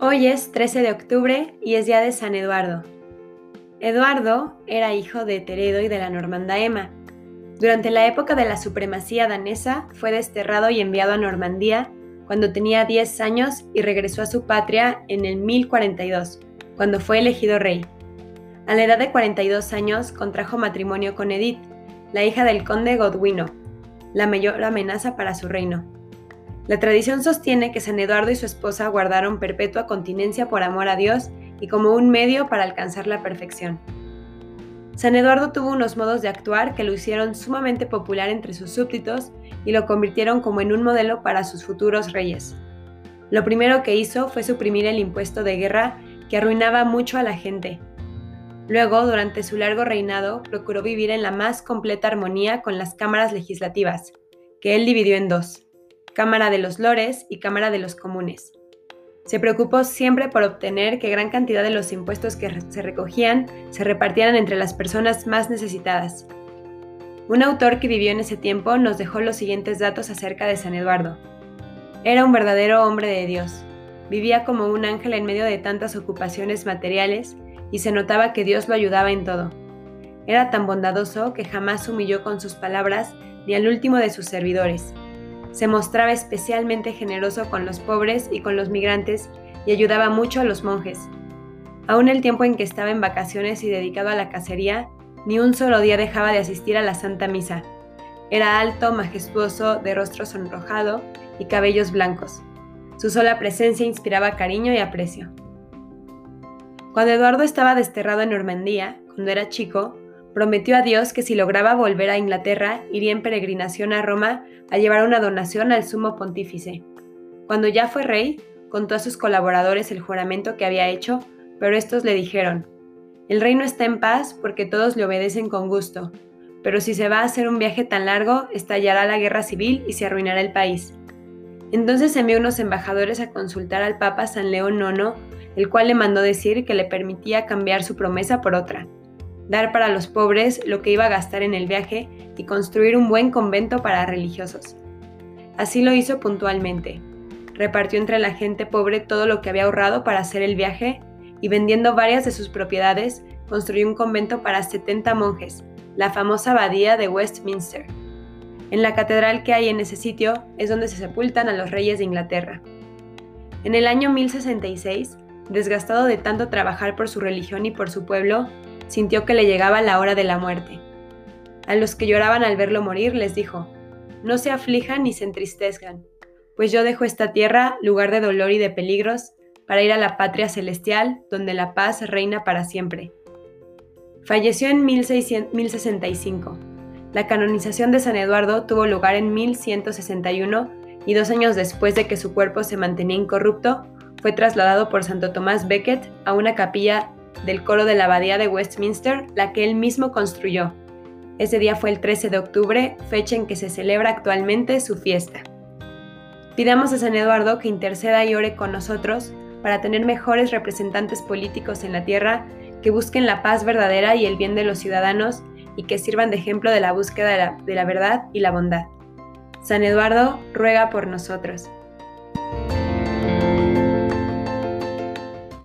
Hoy es 13 de octubre y es día de San Eduardo. Eduardo era hijo de Teredo y de la normanda Emma. Durante la época de la supremacía danesa fue desterrado y enviado a Normandía cuando tenía 10 años y regresó a su patria en el 1042, cuando fue elegido rey. A la edad de 42 años contrajo matrimonio con Edith, la hija del conde Godwino, la mayor amenaza para su reino. La tradición sostiene que San Eduardo y su esposa guardaron perpetua continencia por amor a Dios y como un medio para alcanzar la perfección. San Eduardo tuvo unos modos de actuar que lo hicieron sumamente popular entre sus súbditos y lo convirtieron como en un modelo para sus futuros reyes. Lo primero que hizo fue suprimir el impuesto de guerra que arruinaba mucho a la gente. Luego, durante su largo reinado, procuró vivir en la más completa armonía con las cámaras legislativas, que él dividió en dos. Cámara de los Lores y Cámara de los Comunes. Se preocupó siempre por obtener que gran cantidad de los impuestos que se recogían se repartieran entre las personas más necesitadas. Un autor que vivió en ese tiempo nos dejó los siguientes datos acerca de San Eduardo. Era un verdadero hombre de Dios. Vivía como un ángel en medio de tantas ocupaciones materiales y se notaba que Dios lo ayudaba en todo. Era tan bondadoso que jamás humilló con sus palabras ni al último de sus servidores se mostraba especialmente generoso con los pobres y con los migrantes y ayudaba mucho a los monjes. Aún el tiempo en que estaba en vacaciones y dedicado a la cacería, ni un solo día dejaba de asistir a la Santa Misa. Era alto, majestuoso, de rostro sonrojado y cabellos blancos. Su sola presencia inspiraba cariño y aprecio. Cuando Eduardo estaba desterrado en Normandía, cuando era chico, prometió a Dios que si lograba volver a Inglaterra, iría en peregrinación a Roma a llevar una donación al sumo pontífice. Cuando ya fue rey, contó a sus colaboradores el juramento que había hecho, pero estos le dijeron, el reino está en paz porque todos le obedecen con gusto, pero si se va a hacer un viaje tan largo, estallará la guerra civil y se arruinará el país. Entonces envió unos embajadores a consultar al Papa San León IX, el cual le mandó decir que le permitía cambiar su promesa por otra dar para los pobres lo que iba a gastar en el viaje y construir un buen convento para religiosos. Así lo hizo puntualmente. Repartió entre la gente pobre todo lo que había ahorrado para hacer el viaje y vendiendo varias de sus propiedades, construyó un convento para 70 monjes, la famosa abadía de Westminster. En la catedral que hay en ese sitio es donde se sepultan a los reyes de Inglaterra. En el año 1066, desgastado de tanto trabajar por su religión y por su pueblo, sintió que le llegaba la hora de la muerte. A los que lloraban al verlo morir les dijo, no se aflijan ni se entristezcan, pues yo dejo esta tierra, lugar de dolor y de peligros, para ir a la patria celestial, donde la paz reina para siempre. Falleció en 1665. La canonización de San Eduardo tuvo lugar en 1161 y dos años después de que su cuerpo se mantenía incorrupto, fue trasladado por Santo Tomás Becket a una capilla del coro de la Abadía de Westminster, la que él mismo construyó. Ese día fue el 13 de octubre, fecha en que se celebra actualmente su fiesta. Pidamos a San Eduardo que interceda y ore con nosotros para tener mejores representantes políticos en la tierra que busquen la paz verdadera y el bien de los ciudadanos y que sirvan de ejemplo de la búsqueda de la, de la verdad y la bondad. San Eduardo ruega por nosotros.